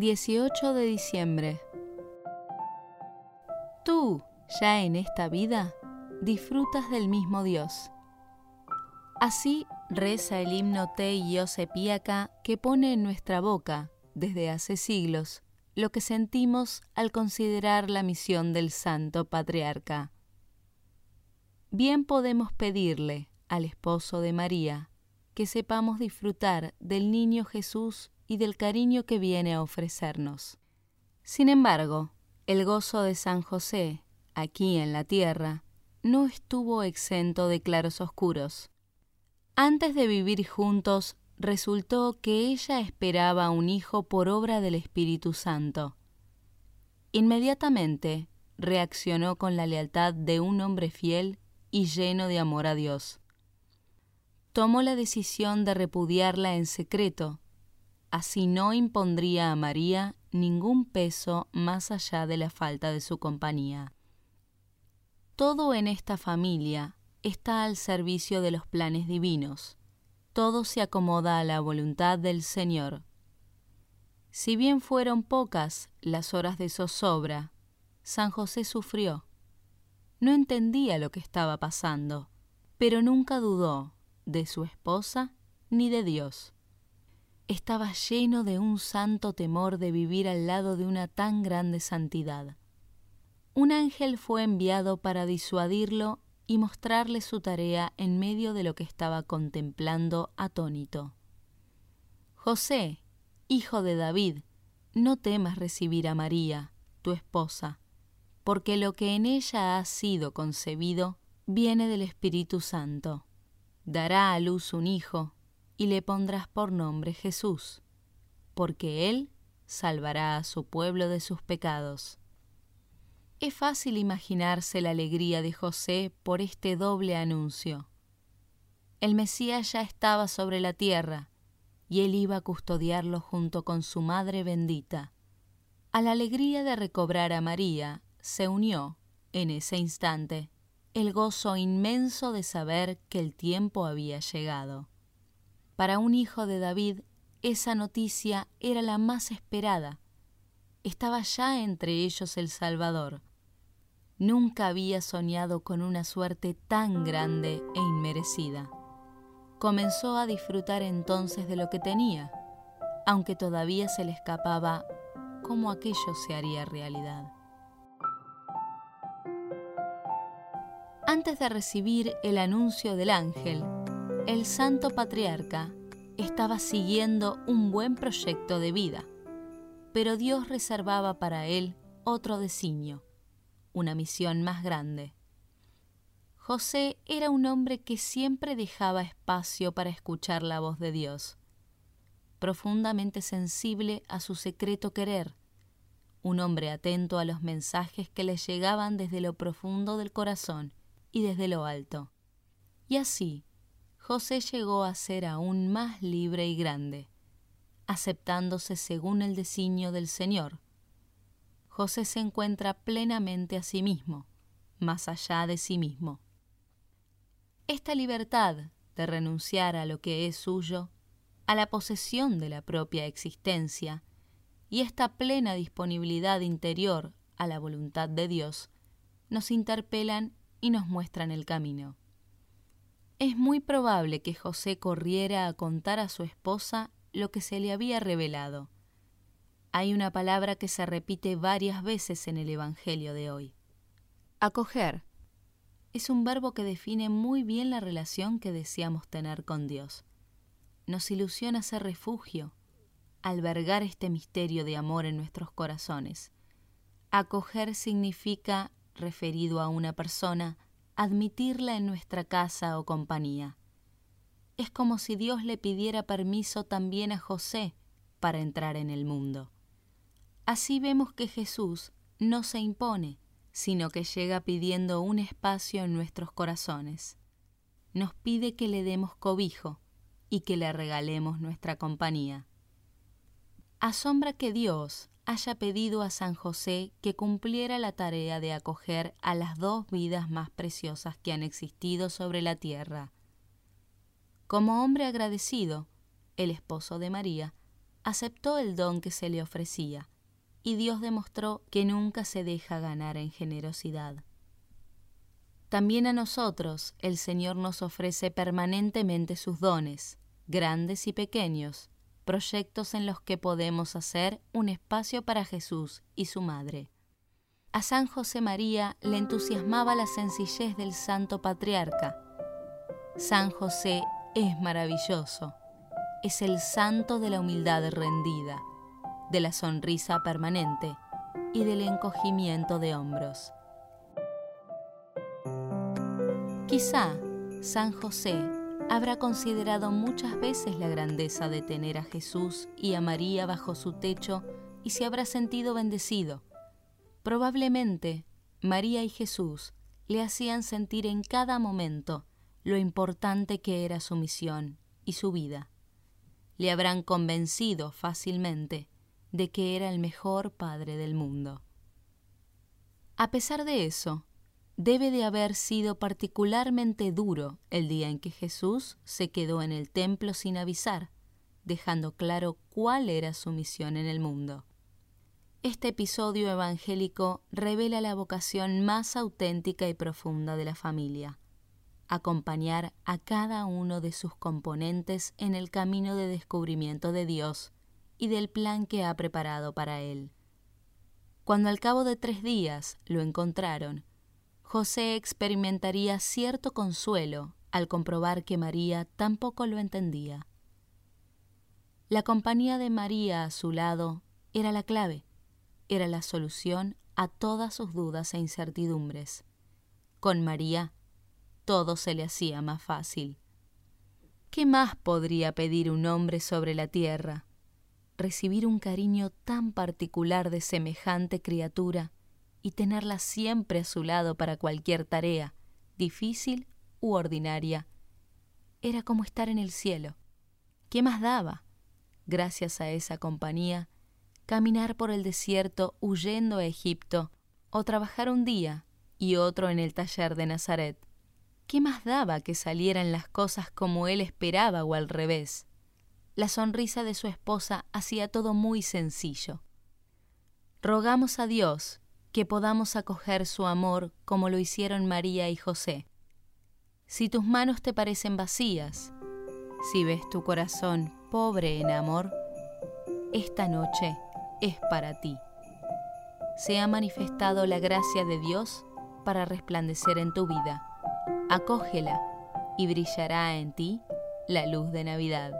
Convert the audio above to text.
18 de diciembre. Tú, ya en esta vida, disfrutas del mismo Dios. Así reza el himno Te Iosepíaca que pone en nuestra boca, desde hace siglos, lo que sentimos al considerar la misión del Santo Patriarca. Bien podemos pedirle al esposo de María que sepamos disfrutar del niño Jesús y del cariño que viene a ofrecernos. Sin embargo, el gozo de San José, aquí en la tierra, no estuvo exento de claros oscuros. Antes de vivir juntos, resultó que ella esperaba un hijo por obra del Espíritu Santo. Inmediatamente reaccionó con la lealtad de un hombre fiel y lleno de amor a Dios. Tomó la decisión de repudiarla en secreto Así no impondría a María ningún peso más allá de la falta de su compañía. Todo en esta familia está al servicio de los planes divinos. Todo se acomoda a la voluntad del Señor. Si bien fueron pocas las horas de zozobra, San José sufrió. No entendía lo que estaba pasando, pero nunca dudó de su esposa ni de Dios estaba lleno de un santo temor de vivir al lado de una tan grande santidad. Un ángel fue enviado para disuadirlo y mostrarle su tarea en medio de lo que estaba contemplando atónito. José, hijo de David, no temas recibir a María, tu esposa, porque lo que en ella ha sido concebido viene del Espíritu Santo. Dará a luz un hijo, y le pondrás por nombre Jesús, porque Él salvará a su pueblo de sus pecados. Es fácil imaginarse la alegría de José por este doble anuncio. El Mesías ya estaba sobre la tierra, y él iba a custodiarlo junto con su madre bendita. A la alegría de recobrar a María se unió, en ese instante, el gozo inmenso de saber que el tiempo había llegado. Para un hijo de David, esa noticia era la más esperada. Estaba ya entre ellos el Salvador. Nunca había soñado con una suerte tan grande e inmerecida. Comenzó a disfrutar entonces de lo que tenía, aunque todavía se le escapaba cómo aquello se haría realidad. Antes de recibir el anuncio del ángel, el santo patriarca estaba siguiendo un buen proyecto de vida, pero Dios reservaba para él otro designio, una misión más grande. José era un hombre que siempre dejaba espacio para escuchar la voz de Dios, profundamente sensible a su secreto querer, un hombre atento a los mensajes que le llegaban desde lo profundo del corazón y desde lo alto. Y así, José llegó a ser aún más libre y grande, aceptándose según el designio del Señor. José se encuentra plenamente a sí mismo, más allá de sí mismo. Esta libertad de renunciar a lo que es suyo, a la posesión de la propia existencia, y esta plena disponibilidad interior a la voluntad de Dios, nos interpelan y nos muestran el camino. Es muy probable que José corriera a contar a su esposa lo que se le había revelado. Hay una palabra que se repite varias veces en el Evangelio de hoy. Acoger es un verbo que define muy bien la relación que deseamos tener con Dios. Nos ilusiona ser refugio, albergar este misterio de amor en nuestros corazones. Acoger significa, referido a una persona, admitirla en nuestra casa o compañía. Es como si Dios le pidiera permiso también a José para entrar en el mundo. Así vemos que Jesús no se impone, sino que llega pidiendo un espacio en nuestros corazones. Nos pide que le demos cobijo y que le regalemos nuestra compañía. Asombra que Dios haya pedido a San José que cumpliera la tarea de acoger a las dos vidas más preciosas que han existido sobre la tierra. Como hombre agradecido, el esposo de María aceptó el don que se le ofrecía, y Dios demostró que nunca se deja ganar en generosidad. También a nosotros el Señor nos ofrece permanentemente sus dones, grandes y pequeños, proyectos en los que podemos hacer un espacio para Jesús y su Madre. A San José María le entusiasmaba la sencillez del Santo Patriarca. San José es maravilloso, es el santo de la humildad rendida, de la sonrisa permanente y del encogimiento de hombros. Quizá San José habrá considerado muchas veces la grandeza de tener a Jesús y a María bajo su techo y se habrá sentido bendecido. Probablemente María y Jesús le hacían sentir en cada momento lo importante que era su misión y su vida. Le habrán convencido fácilmente de que era el mejor padre del mundo. A pesar de eso, debe de haber sido particularmente duro el día en que Jesús se quedó en el templo sin avisar, dejando claro cuál era su misión en el mundo. Este episodio evangélico revela la vocación más auténtica y profunda de la familia, acompañar a cada uno de sus componentes en el camino de descubrimiento de Dios y del plan que ha preparado para él. Cuando al cabo de tres días lo encontraron, José experimentaría cierto consuelo al comprobar que María tampoco lo entendía. La compañía de María a su lado era la clave, era la solución a todas sus dudas e incertidumbres. Con María todo se le hacía más fácil. ¿Qué más podría pedir un hombre sobre la tierra? Recibir un cariño tan particular de semejante criatura y tenerla siempre a su lado para cualquier tarea, difícil u ordinaria. Era como estar en el cielo. ¿Qué más daba? Gracias a esa compañía, caminar por el desierto huyendo a Egipto, o trabajar un día y otro en el taller de Nazaret. ¿Qué más daba que salieran las cosas como él esperaba o al revés? La sonrisa de su esposa hacía todo muy sencillo. Rogamos a Dios que podamos acoger su amor como lo hicieron María y José. Si tus manos te parecen vacías, si ves tu corazón pobre en amor, esta noche es para ti. Se ha manifestado la gracia de Dios para resplandecer en tu vida. Acógela y brillará en ti la luz de Navidad.